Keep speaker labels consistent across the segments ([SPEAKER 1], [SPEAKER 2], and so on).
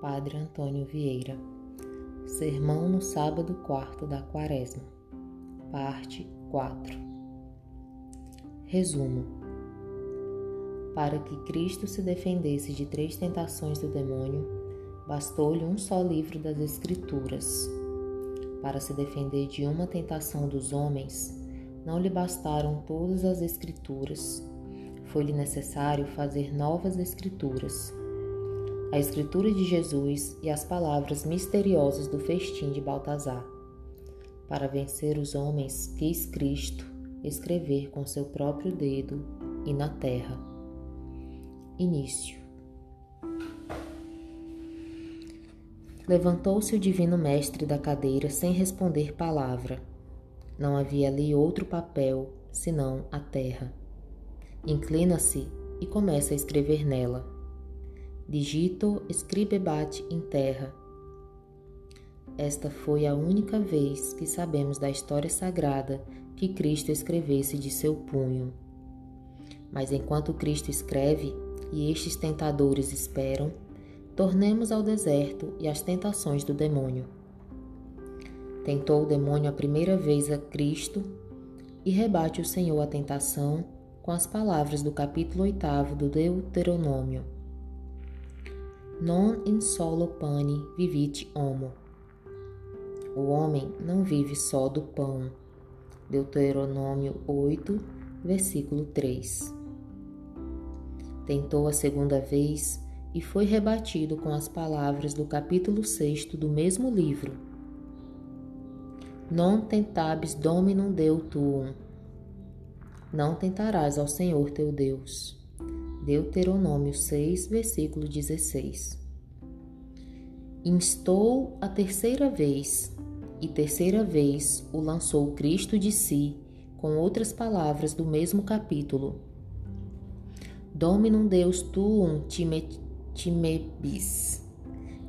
[SPEAKER 1] Padre Antônio Vieira. Sermão no sábado quarto da Quaresma. Parte 4. Resumo. Para que Cristo se defendesse de três tentações do demônio, bastou-lhe um só livro das Escrituras. Para se defender de uma tentação dos homens, não lhe bastaram todas as Escrituras. Foi-lhe necessário fazer novas Escrituras a Escritura de Jesus e as palavras misteriosas do festim de Baltazar. Para vencer os homens, quis Cristo escrever com seu próprio dedo e na terra. Início. Levantou-se o Divino Mestre da cadeira sem responder palavra. Não havia ali outro papel senão a terra. Inclina-se e começa a escrever nela digito scribebat in terra. Esta foi a única vez que sabemos da história sagrada que Cristo escrevesse de seu punho. Mas enquanto Cristo escreve e estes tentadores esperam, tornemos ao deserto e às tentações do demônio. Tentou o demônio a primeira vez a Cristo e rebate o Senhor a tentação com as palavras do capítulo 8 do Deuteronômio non in solo pane vivit homo. O homem não vive só do pão. Deuteronômio 8, versículo 3. Tentou a segunda vez e foi rebatido com as palavras do capítulo 6 do mesmo livro. Non tentabis dominum Deu tuum. Não tentarás ao Senhor teu Deus. Deuteronômio 6, versículo 16. Instou a terceira vez, e terceira vez o lançou Cristo de si, com outras palavras do mesmo capítulo. Dominum Deus tuum time, timebis,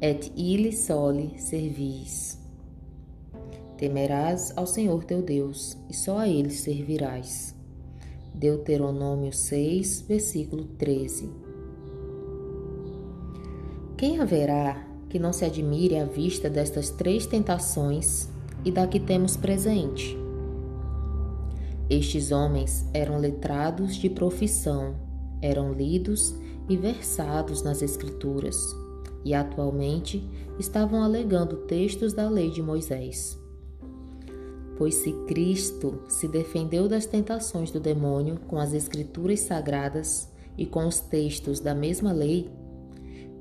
[SPEAKER 1] et illi soli servis. Temerás ao Senhor teu Deus, e só a ele servirás. Deuteronômio 6, versículo 13. Quem haverá que não se admire à vista destas três tentações e da que temos presente? Estes homens eram letrados de profissão, eram lidos e versados nas Escrituras e atualmente estavam alegando textos da lei de Moisés. Pois se Cristo se defendeu das tentações do demônio com as Escrituras sagradas e com os textos da mesma lei,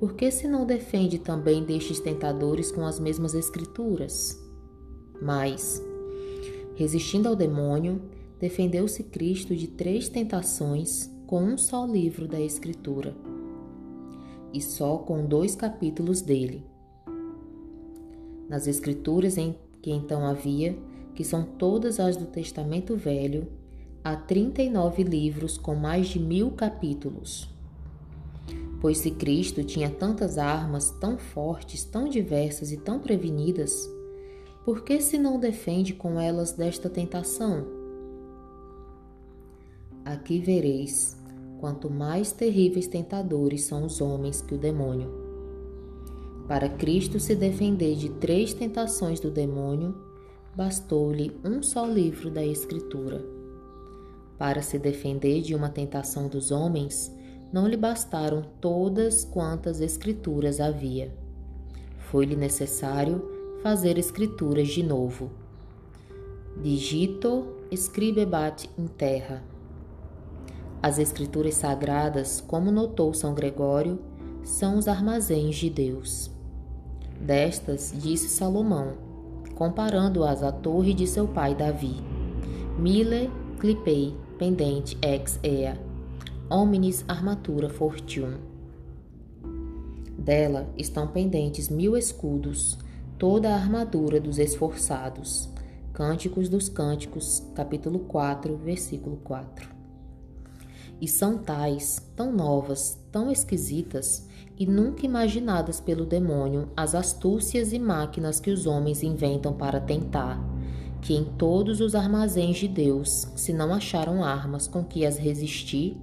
[SPEAKER 1] por que se não defende também destes tentadores com as mesmas Escrituras? Mas, resistindo ao demônio, defendeu-se Cristo de três tentações com um só livro da Escritura e só com dois capítulos dele. Nas Escrituras em que então havia que são todas as do Testamento Velho, há 39 livros com mais de mil capítulos. Pois se Cristo tinha tantas armas tão fortes, tão diversas e tão prevenidas, por que se não defende com elas desta tentação? Aqui vereis quanto mais terríveis tentadores são os homens que o demônio. Para Cristo se defender de três tentações do demônio, bastou-lhe um só livro da Escritura. Para se defender de uma tentação dos homens, não lhe bastaram todas quantas escrituras havia. Foi-lhe necessário fazer escrituras de novo. Digito scribebat in terra. As escrituras sagradas, como notou São Gregório, são os armazéns de Deus. Destas disse Salomão: comparando-as à torre de seu pai Davi. Mille clipei pendente ex ea, omnis armatura fortium. Dela estão pendentes mil escudos, toda a armadura dos esforçados. Cânticos dos Cânticos, capítulo 4, versículo 4. E são tais, tão novas, tão esquisitas, e nunca imaginadas pelo demônio as astúcias e máquinas que os homens inventam para tentar, que em todos os armazéns de Deus se não acharam armas com que as resistir,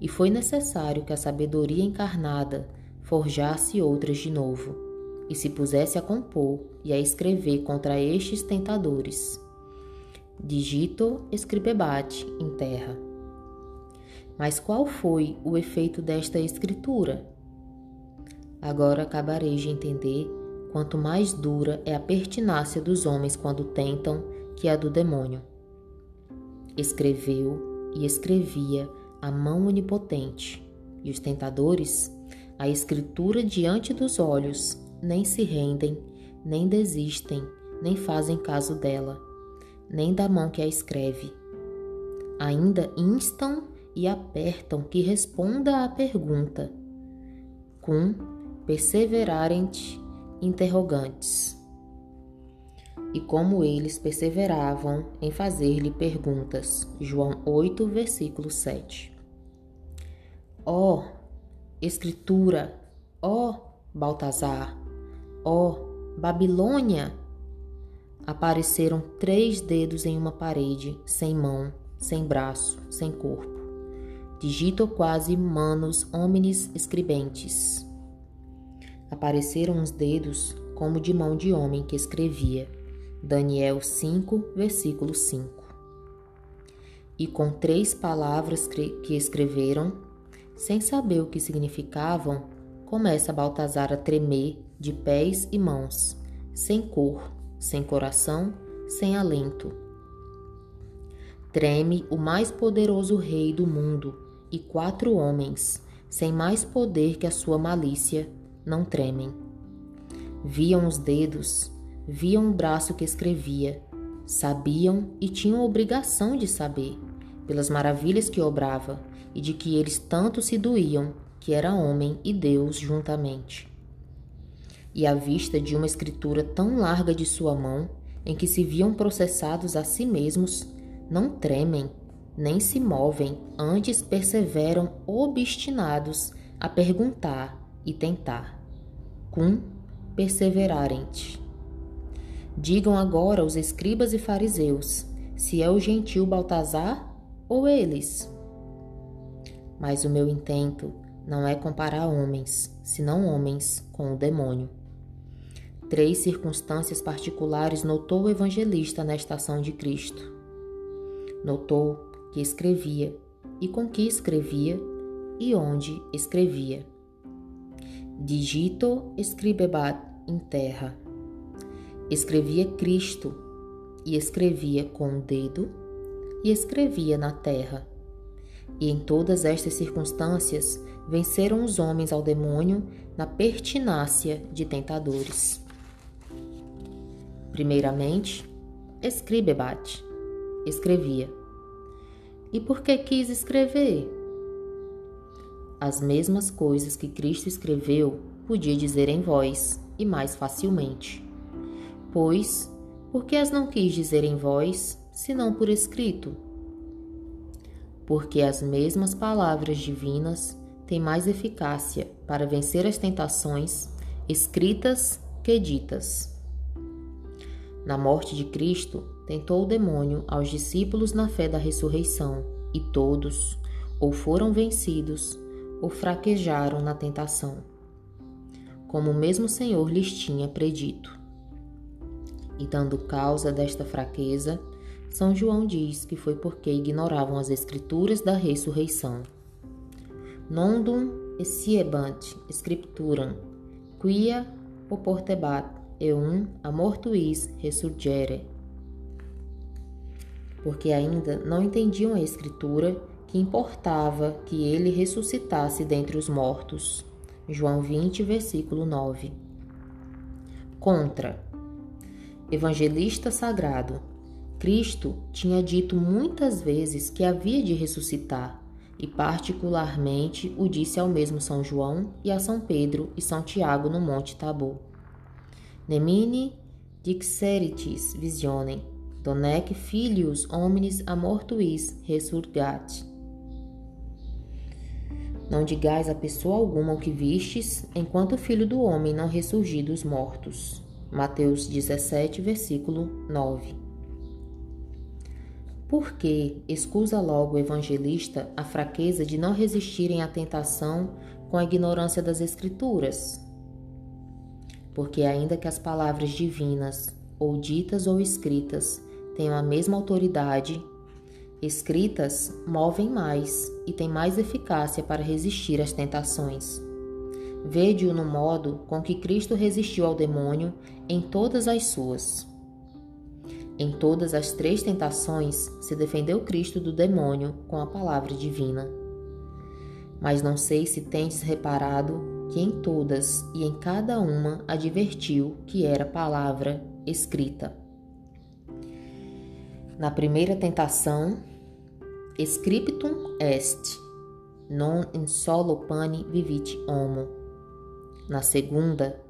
[SPEAKER 1] e foi necessário que a sabedoria encarnada forjasse outras de novo. e se pusesse a compor e a escrever contra estes tentadores. Digito scribebat em terra. Mas qual foi o efeito desta escritura? Agora acabarei de entender quanto mais dura é a pertinácia dos homens quando tentam que a do demônio. Escreveu e escrevia a mão onipotente, e os tentadores, a escritura diante dos olhos, nem se rendem, nem desistem, nem fazem caso dela, nem da mão que a escreve. Ainda instam e apertam que responda à pergunta, cum perseverarent interrogantes. E como eles perseveravam em fazer-lhe perguntas. João 8, versículo 7. Ó, oh, Escritura, ó, oh, Baltazar, ó, oh, Babilônia! Apareceram três dedos em uma parede, sem mão, sem braço, sem corpo. Digito quase manos homines escribentes. Apareceram os dedos como de mão de homem que escrevia. Daniel 5, versículo 5. E com três palavras que escreveram, sem saber o que significavam, começa Baltazar a tremer de pés e mãos, sem cor, sem coração, sem alento. Treme o mais poderoso rei do mundo e quatro homens, sem mais poder que a sua malícia, não tremem. Viam os dedos, viam o braço que escrevia, sabiam e tinham obrigação de saber, pelas maravilhas que obrava e de que eles tanto se doíam, que era homem e Deus juntamente. E à vista de uma escritura tão larga de sua mão, em que se viam processados a si mesmos, não tremem, nem se movem, antes perseveram obstinados a perguntar e tentar cum perseverarent. Digam agora os escribas e fariseus se é o gentil Baltazar ou eles. Mas o meu intento não é comparar homens, senão homens com o demônio. Três circunstâncias particulares notou o evangelista nesta ação de Cristo. Notou que escrevia, e com que escrevia, e onde escrevia. Digito scribebat em terra. Escrevia Cristo e escrevia com o dedo e escrevia na terra. E em todas estas circunstâncias venceram os homens ao demônio na pertinácia de tentadores. Primeiramente, escribebat, escrevia. E por que quis escrever? As mesmas coisas que Cristo escreveu, podia dizer em voz, e mais facilmente. Pois, por que as não quis dizer em voz, senão por escrito? Porque as mesmas palavras divinas têm mais eficácia para vencer as tentações escritas que ditas. Na morte de Cristo, tentou o demônio aos discípulos na fé da ressurreição, e todos, ou foram vencidos, ou fraquejaram na tentação, como o mesmo Senhor lhes tinha predito. E dando causa desta fraqueza, São João diz que foi porque ignoravam as escrituras da ressurreição. Nondum esiebant scripturam, quia oportebat eum amortuis resurgere. Porque ainda não entendiam a escritura que importava que ele ressuscitasse dentre os mortos. João 20, versículo 9. Contra. Evangelista sagrado. Cristo tinha dito muitas vezes que havia de ressuscitar, e particularmente o disse ao mesmo São João e a São Pedro e São Tiago no Monte Tabor. Nemine dixeritis visionem, donec filius hominis amortuis resurgat. Não digais a pessoa alguma o que vistes, enquanto o filho do homem não ressurgir dos mortos. Mateus 17, versículo 9. Por que excusa logo o evangelista a fraqueza de não resistirem à tentação com a ignorância das Escrituras? porque, ainda que as palavras divinas, ou ditas ou escritas, tenham a mesma autoridade, escritas movem mais e têm mais eficácia para resistir às tentações. Vede-o no modo com que Cristo resistiu ao demônio em todas as suas. Em todas as três tentações se defendeu Cristo do demônio com a palavra divina. Mas não sei se tendes reparado que em todas e em cada uma advertiu que era palavra escrita. Na primeira tentação, scriptum est, non in solo pane vivit homo. Na segunda,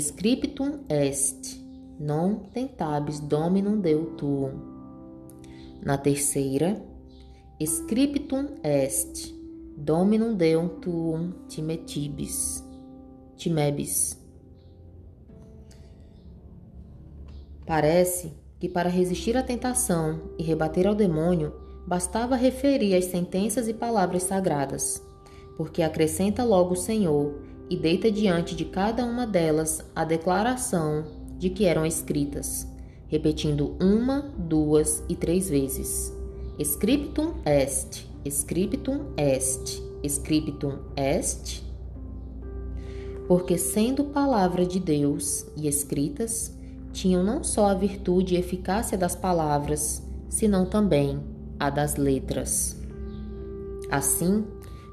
[SPEAKER 1] scriptum est, non tentabis dominum Deu tuum. Na terceira, scriptum est, dominum Deum tuum timetibis, timebis. Parece que para resistir à tentação e rebater ao demônio, bastava referir as sentenças e palavras sagradas, porque acrescenta logo o Senhor e deita diante de cada uma delas a declaração de que eram escritas, repetindo uma, duas e três vezes: Scriptum est, Scriptum est, Scriptum est. Porque, sendo palavra de Deus e escritas, tinham não só a virtude e eficácia das palavras, senão também a das letras. Assim,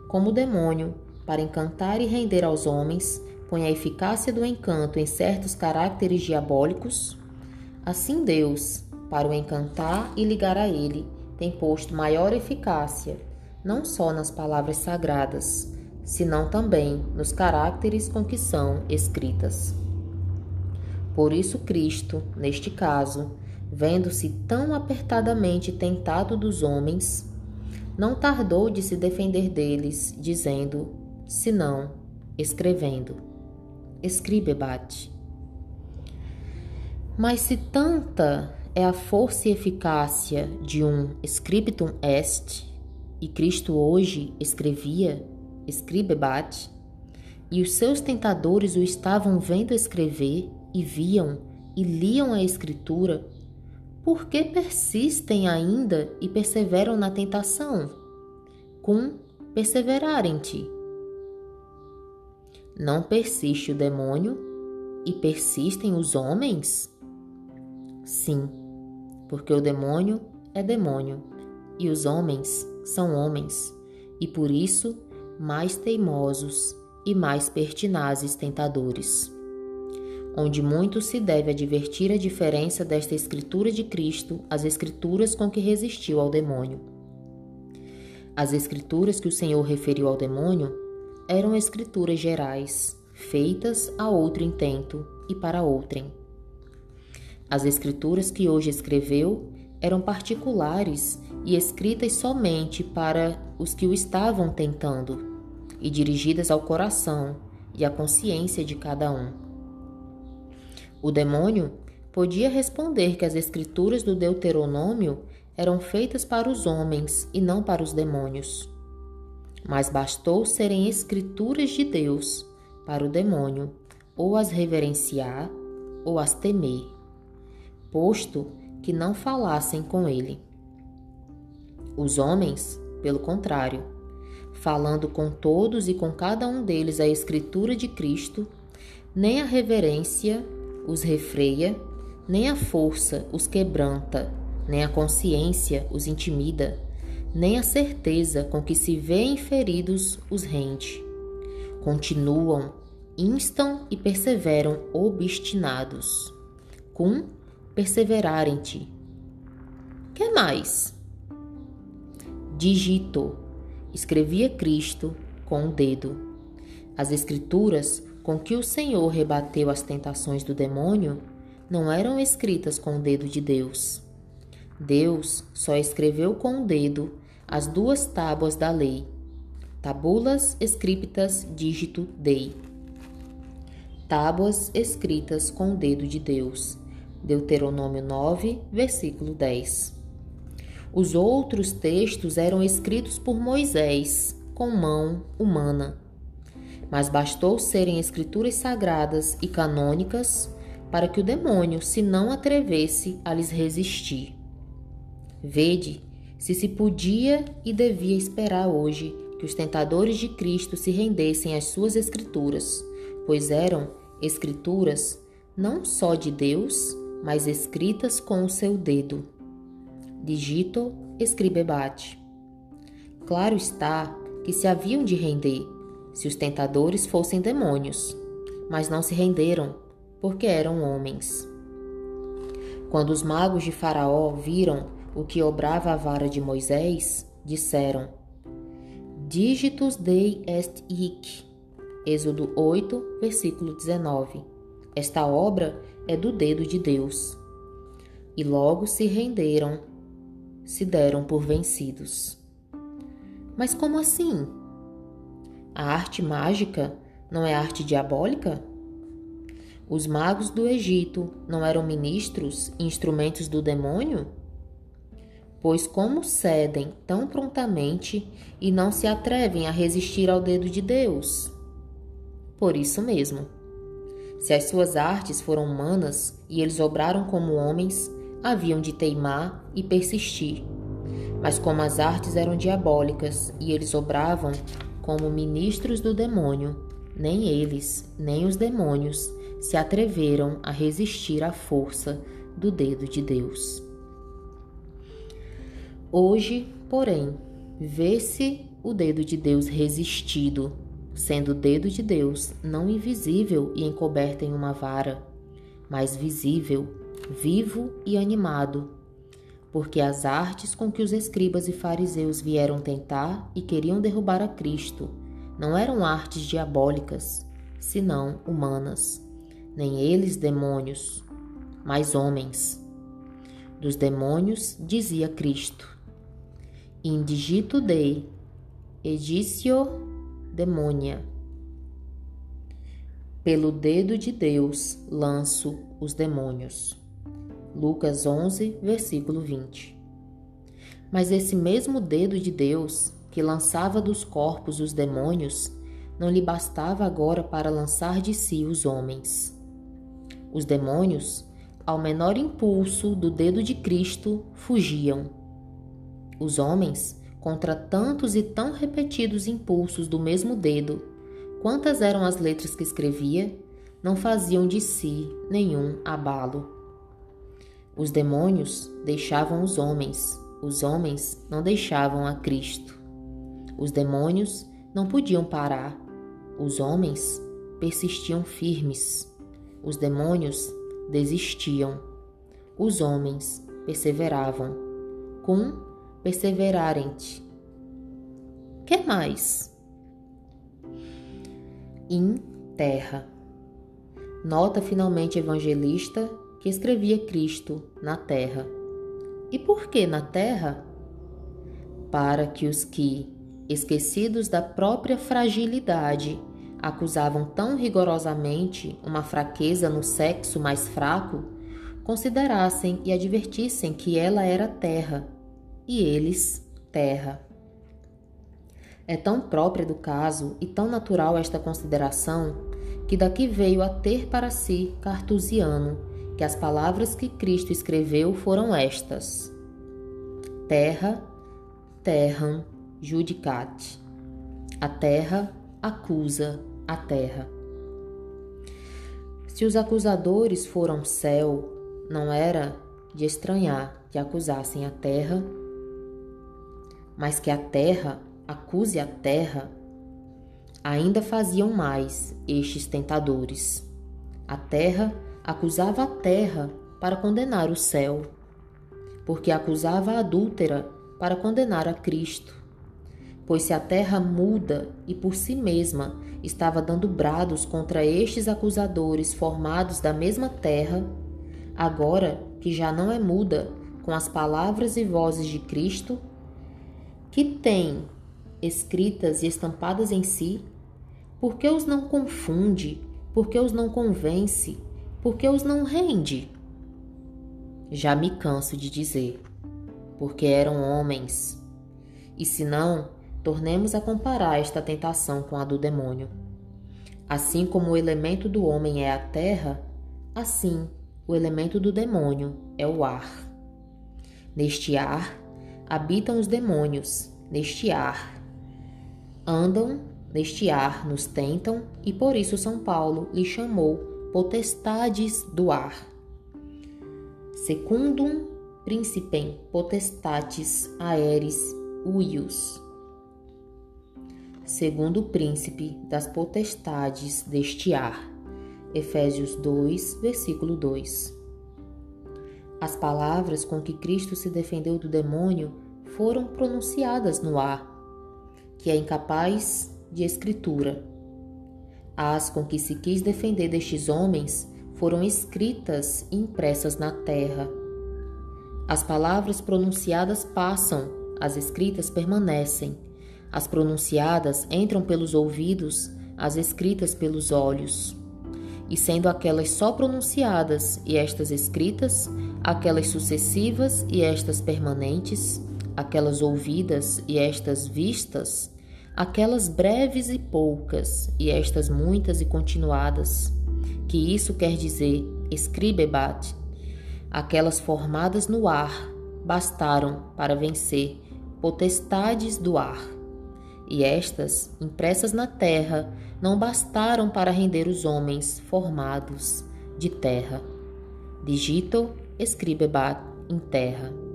[SPEAKER 1] como o demônio, para encantar e render aos homens, põe a eficácia do encanto em certos caracteres diabólicos, assim Deus, para o encantar e ligar a ele, tem posto maior eficácia, não só nas palavras sagradas, senão também nos caracteres com que são escritas. Por isso, Cristo, neste caso, vendo-se tão apertadamente tentado dos homens, não tardou de se defender deles, dizendo: senão escrevendo. Escribebat. Mas se tanta é a força e eficácia de um scriptum est, e Cristo hoje escrevia, escribebat, e os seus tentadores o estavam vendo escrever e viam e liam a Escritura, por que persistem ainda e perseveram na tentação? Com perseverar em ti. Não persiste o demônio e persistem os homens? Sim, porque o demônio é demônio e os homens são homens, e por isso mais teimosos e mais pertinazes tentadores. Onde muito se deve advertir a diferença desta Escritura de Cristo às Escrituras com que resistiu ao demônio. As Escrituras que o Senhor referiu ao demônio eram escrituras gerais, feitas a outro intento e para outrem. As escrituras que hoje escreveu eram particulares e escritas somente para os que o estavam tentando, e dirigidas ao coração e à consciência de cada um. O demônio podia responder que as escrituras do Deuteronômio eram feitas para os homens e não para os demônios mas bastou serem escrituras de Deus para o demônio ou as reverenciar ou as temer, posto que não falassem com ele. Os homens, pelo contrário, falando com todos e com cada um deles a escritura de Cristo, nem a reverência os refreia, nem a força os quebranta, nem a consciência os intimida nem a certeza com que se vêem feridos os rende. Continuam, instam e perseveram obstinados. Cum perseverarem-te. Que mais? Digito, escrevia Cristo com o um dedo. As escrituras com que o Senhor rebateu as tentações do demônio não eram escritas com o dedo de Deus Deus só escreveu com o dedo as duas tábuas da lei, tabulas scriptas dígito Dei. Tábuas escritas com o dedo de Deus. Deuteronômio 9, versículo 10. Os outros textos eram escritos por Moisés, com mão humana. Mas bastou serem escrituras sagradas e canônicas para que o demônio se não atrevesse a lhes resistir. Vede se se podia e devia esperar hoje que os tentadores de Cristo se rendessem às suas escrituras, pois eram escrituras não só de Deus, mas escritas com o seu dedo. Digito escribebat. Claro está que se haviam de render, se os tentadores fossem demônios, mas não se renderam, porque eram homens. Quando os magos de Faraó viram o que obrava a vara de Moisés, disseram: Digitus Dei est hic. Êxodo 8, versículo 19. Esta obra é do dedo de Deus. E logo se renderam, se deram por vencidos. Mas como assim? A arte mágica não é arte diabólica? Os magos do Egito não eram ministros instrumentos do demônio? Pois como cedem tão prontamente e não se atrevem a resistir ao dedo de Deus? Por isso mesmo. Se as suas artes foram humanas e eles obraram como homens, haviam de teimar e persistir mas como as artes eram diabólicas e eles obravam como ministros do demônio, nem eles, nem os demônios se atreveram a resistir à força do dedo de Deus. Hoje, porém, vê-se o dedo de Deus resistido, sendo o dedo de Deus não invisível e encoberto em uma vara, mas visível, vivo e animado porque as artes com que os escribas e fariseus vieram tentar e queriam derrubar a Cristo não eram artes diabólicas, senão humanas, nem eles demônios, mas homens. Dos demônios dizia Cristo: Indigito Dei, edicio demonia. Pelo dedo de Deus lanço os demônios. Lucas 11, versículo 20. Mas esse mesmo dedo de Deus, que lançava dos corpos os demônios, não lhe bastava agora para lançar de si os homens. Os demônios, ao menor impulso do dedo de Cristo, fugiam. Os homens, contra tantos e tão repetidos impulsos do mesmo dedo, quantas eram as letras que escrevia, não faziam de si nenhum abalo. Os demônios deixavam os homens, os homens não deixavam a Cristo. Os demônios não podiam parar, os homens persistiam firmes. Os demônios desistiam, os homens perseveravam. Cum perseverarente. Que mais? Em terra. Nota finalmente evangelista que escrevia Cristo na terra. E por que na terra? Para que os que, esquecidos da própria fragilidade, acusavam tão rigorosamente uma fraqueza no sexo mais fraco, considerassem e advertissem que ela era terra, e eles terra. É tão própria do caso e tão natural esta consideração que daqui veio a ter para si Cartusiano que as palavras que Cristo escreveu foram estas: Terra, terram, judicate. A terra acusa a terra. Se os acusadores foram céu, não era de estranhar que acusassem a terra, mas que a terra acuse a terra, ainda faziam mais estes tentadores. A terra acusava a terra para condenar o céu, porque acusava a adúltera para condenar a Cristo. Pois se a terra muda e por si mesma estava dando brados contra estes acusadores formados da mesma terra, agora que já não é muda com as palavras e vozes de Cristo, que tem escritas e estampadas em si, por que os não confunde, por que os não convence, porque os não rende? Já me canso de dizer, porque eram homens. E se não, tornemos a comparar esta tentação com a do demônio. Assim como o elemento do homem é a terra, assim o elemento do demônio é o ar. Neste ar habitam os demônios, neste ar andam, neste ar nos tentam, e por isso São Paulo lhe chamou potestades do ar. Secundum principem potestatis aeris uius segundo príncipe das potestades deste ar. Efésios 2, versículo 2. As palavras com que Cristo se defendeu do demônio foram pronunciadas no ar, que é incapaz de escritura. As com que se quis defender destes homens foram escritas e impressas na terra. As palavras pronunciadas passam, as escritas permanecem as pronunciadas entram pelos ouvidos, as escritas pelos olhos. E sendo aquelas só pronunciadas e estas escritas, aquelas sucessivas e estas permanentes, aquelas ouvidas e estas vistas, aquelas breves e poucas e estas muitas e continuadas, que isso quer dizer escribebat, aquelas formadas no ar, bastaram para vencer potestades do ar e estas, impressas na terra, não bastaram para render os homens formados de terra. Digito escribebat in terra.